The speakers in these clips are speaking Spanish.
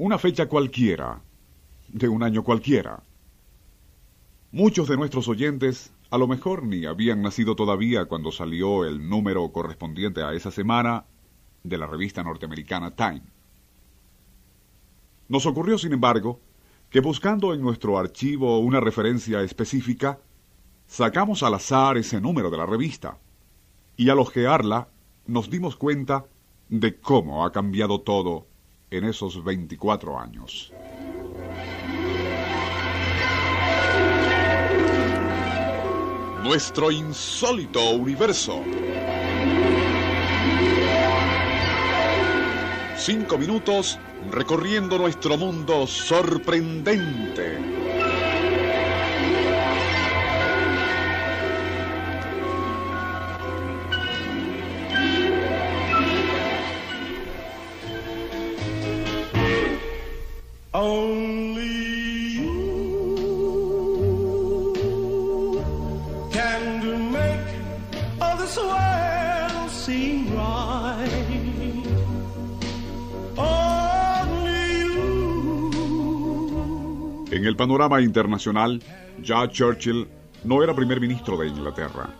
Una fecha cualquiera, de un año cualquiera. Muchos de nuestros oyentes a lo mejor ni habían nacido todavía cuando salió el número correspondiente a esa semana de la revista norteamericana Time. Nos ocurrió, sin embargo, que buscando en nuestro archivo una referencia específica, sacamos al azar ese número de la revista, y al ojearla nos dimos cuenta de cómo ha cambiado todo en esos 24 años. Nuestro insólito universo. Cinco minutos recorriendo nuestro mundo sorprendente. En el panorama internacional, ya Churchill no era primer ministro de Inglaterra,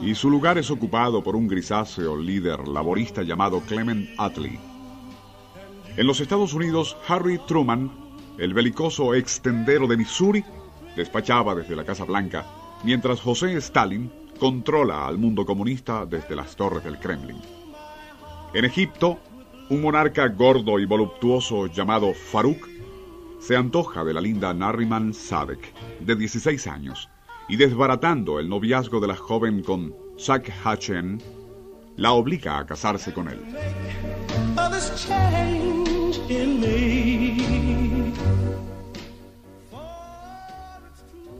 y su lugar es ocupado por un grisáceo líder laborista llamado Clement Attlee. En los Estados Unidos, Harry Truman, el belicoso extendero de Missouri, despachaba desde la Casa Blanca, mientras José Stalin controla al mundo comunista desde las torres del Kremlin. En Egipto, un monarca gordo y voluptuoso llamado Farouk se antoja de la linda Nariman Sadek, de 16 años, y desbaratando el noviazgo de la joven con Sak Hachen, la obliga a casarse con él.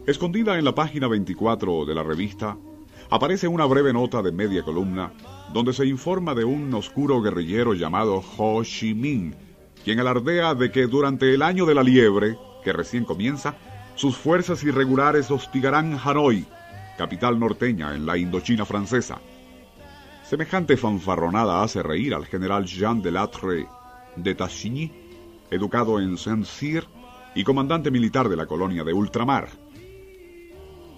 Escondida en la página 24 de la revista, aparece una breve nota de media columna donde se informa de un oscuro guerrillero llamado Ho Chi Minh, quien alardea de que durante el año de la liebre, que recién comienza, sus fuerzas irregulares hostigarán Hanoi, capital norteña en la Indochina francesa. Semejante fanfarronada hace reír al general Jean Delattre de Tassigny, educado en Saint-Cyr y comandante militar de la colonia de ultramar.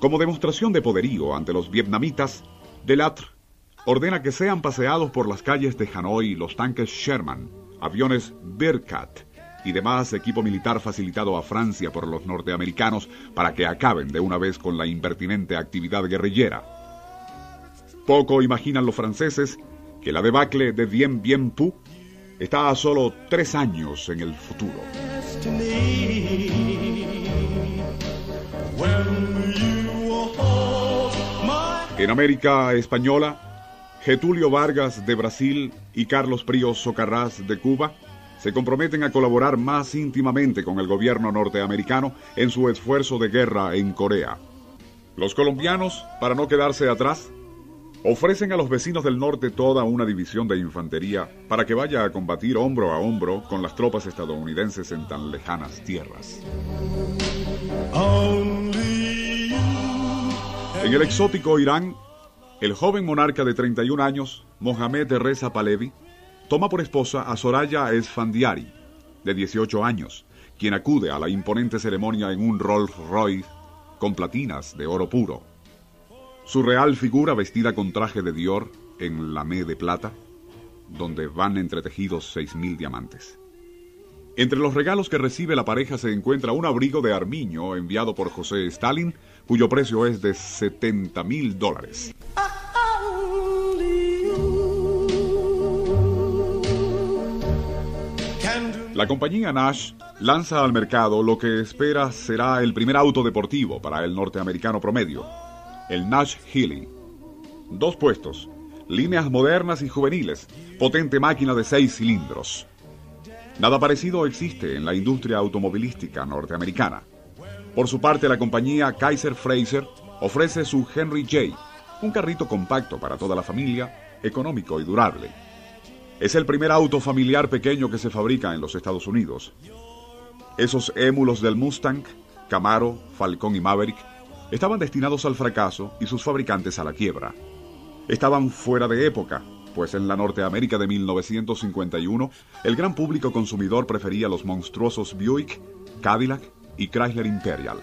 Como demostración de poderío ante los vietnamitas, Delattre ordena que sean paseados por las calles de Hanoi los tanques Sherman, aviones Bearcat y demás equipo militar facilitado a Francia por los norteamericanos para que acaben de una vez con la impertinente actividad guerrillera. Poco imaginan los franceses que la debacle de Dien Bien Phu está a solo tres años en el futuro. En América Española, Getulio Vargas de Brasil y Carlos Príos Socarrás de Cuba se comprometen a colaborar más íntimamente con el gobierno norteamericano en su esfuerzo de guerra en Corea. Los colombianos, para no quedarse atrás, Ofrecen a los vecinos del norte toda una división de infantería para que vaya a combatir hombro a hombro con las tropas estadounidenses en tan lejanas tierras. En el exótico Irán, el joven monarca de 31 años, Mohamed Reza Pahlavi, toma por esposa a Soraya Esfandiari, de 18 años, quien acude a la imponente ceremonia en un Rolls Royce con platinas de oro puro. Su real figura vestida con traje de Dior en lamé de plata, donde van entretejidos 6.000 diamantes. Entre los regalos que recibe la pareja se encuentra un abrigo de armiño enviado por José Stalin, cuyo precio es de 70 mil dólares. La compañía Nash lanza al mercado lo que espera será el primer auto deportivo para el norteamericano promedio, el Nash Healy. Dos puestos, líneas modernas y juveniles, potente máquina de seis cilindros. Nada parecido existe en la industria automovilística norteamericana. Por su parte, la compañía Kaiser Fraser ofrece su Henry J, un carrito compacto para toda la familia, económico y durable. Es el primer auto familiar pequeño que se fabrica en los Estados Unidos. Esos émulos del Mustang, Camaro, Falcón y Maverick estaban destinados al fracaso y sus fabricantes a la quiebra. Estaban fuera de época, pues en la Norteamérica de 1951 el gran público consumidor prefería los monstruosos Buick, Cadillac y Chrysler Imperial.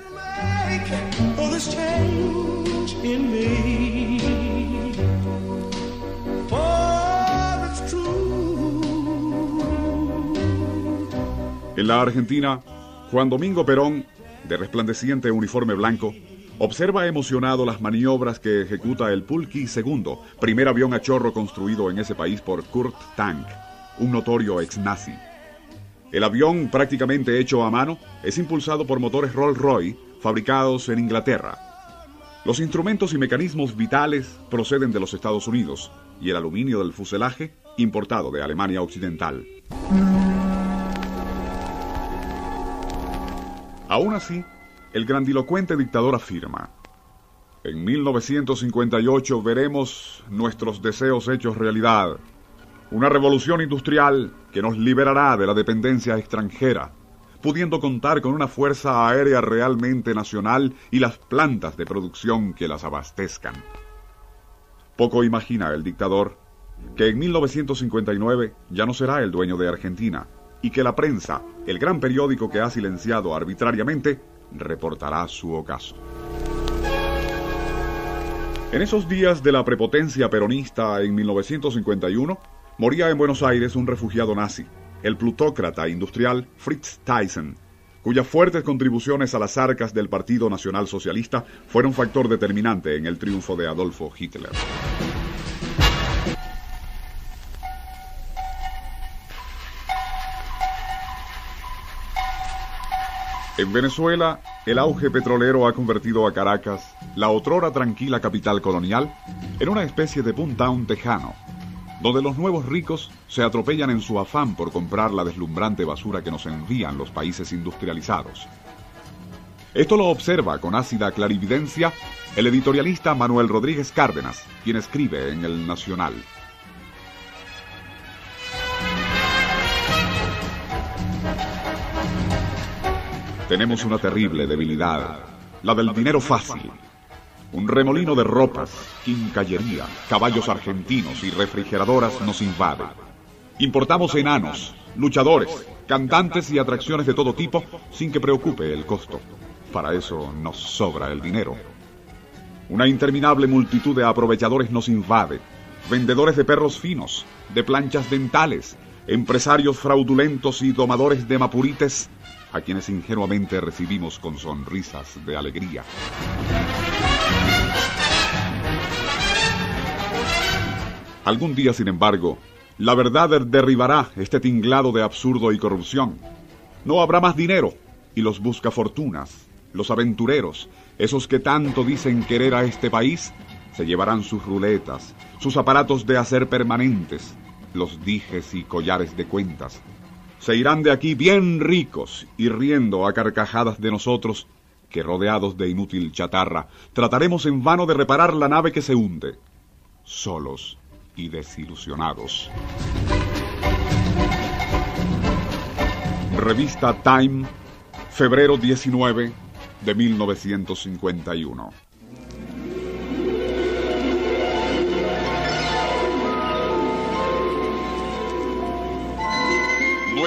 En la Argentina, Juan Domingo Perón, de resplandeciente uniforme blanco, observa emocionado las maniobras que ejecuta el Pulki II, primer avión a chorro construido en ese país por Kurt Tank, un notorio ex-nazi. El avión, prácticamente hecho a mano, es impulsado por motores Rolls-Royce fabricados en Inglaterra. Los instrumentos y mecanismos vitales proceden de los Estados Unidos y el aluminio del fuselaje importado de Alemania Occidental. Aún así, el grandilocuente dictador afirma, en 1958 veremos nuestros deseos hechos realidad, una revolución industrial que nos liberará de la dependencia extranjera, pudiendo contar con una fuerza aérea realmente nacional y las plantas de producción que las abastezcan. Poco imagina el dictador que en 1959 ya no será el dueño de Argentina y que la prensa, el gran periódico que ha silenciado arbitrariamente, reportará su ocaso. En esos días de la prepotencia peronista en 1951, moría en Buenos Aires un refugiado nazi, el plutócrata industrial Fritz Thyssen, cuyas fuertes contribuciones a las arcas del Partido Nacional Socialista fueron factor determinante en el triunfo de Adolfo Hitler. En Venezuela, el auge petrolero ha convertido a Caracas, la otrora tranquila capital colonial, en una especie de Town tejano, donde los nuevos ricos se atropellan en su afán por comprar la deslumbrante basura que nos envían los países industrializados. Esto lo observa con ácida clarividencia el editorialista Manuel Rodríguez Cárdenas, quien escribe en El Nacional. Tenemos una terrible debilidad, la del dinero fácil. Un remolino de ropas, quincallería, caballos argentinos y refrigeradoras nos invade. Importamos enanos, luchadores, cantantes y atracciones de todo tipo sin que preocupe el costo. Para eso nos sobra el dinero. Una interminable multitud de aprovechadores nos invade. Vendedores de perros finos, de planchas dentales, empresarios fraudulentos y domadores de mapurites a quienes ingenuamente recibimos con sonrisas de alegría. Algún día, sin embargo, la verdad derribará este tinglado de absurdo y corrupción. No habrá más dinero y los buscafortunas, los aventureros, esos que tanto dicen querer a este país, se llevarán sus ruletas, sus aparatos de hacer permanentes, los dijes y collares de cuentas se irán de aquí bien ricos y riendo a carcajadas de nosotros, que rodeados de inútil chatarra, trataremos en vano de reparar la nave que se hunde, solos y desilusionados. Revista Time, febrero 19 de 1951.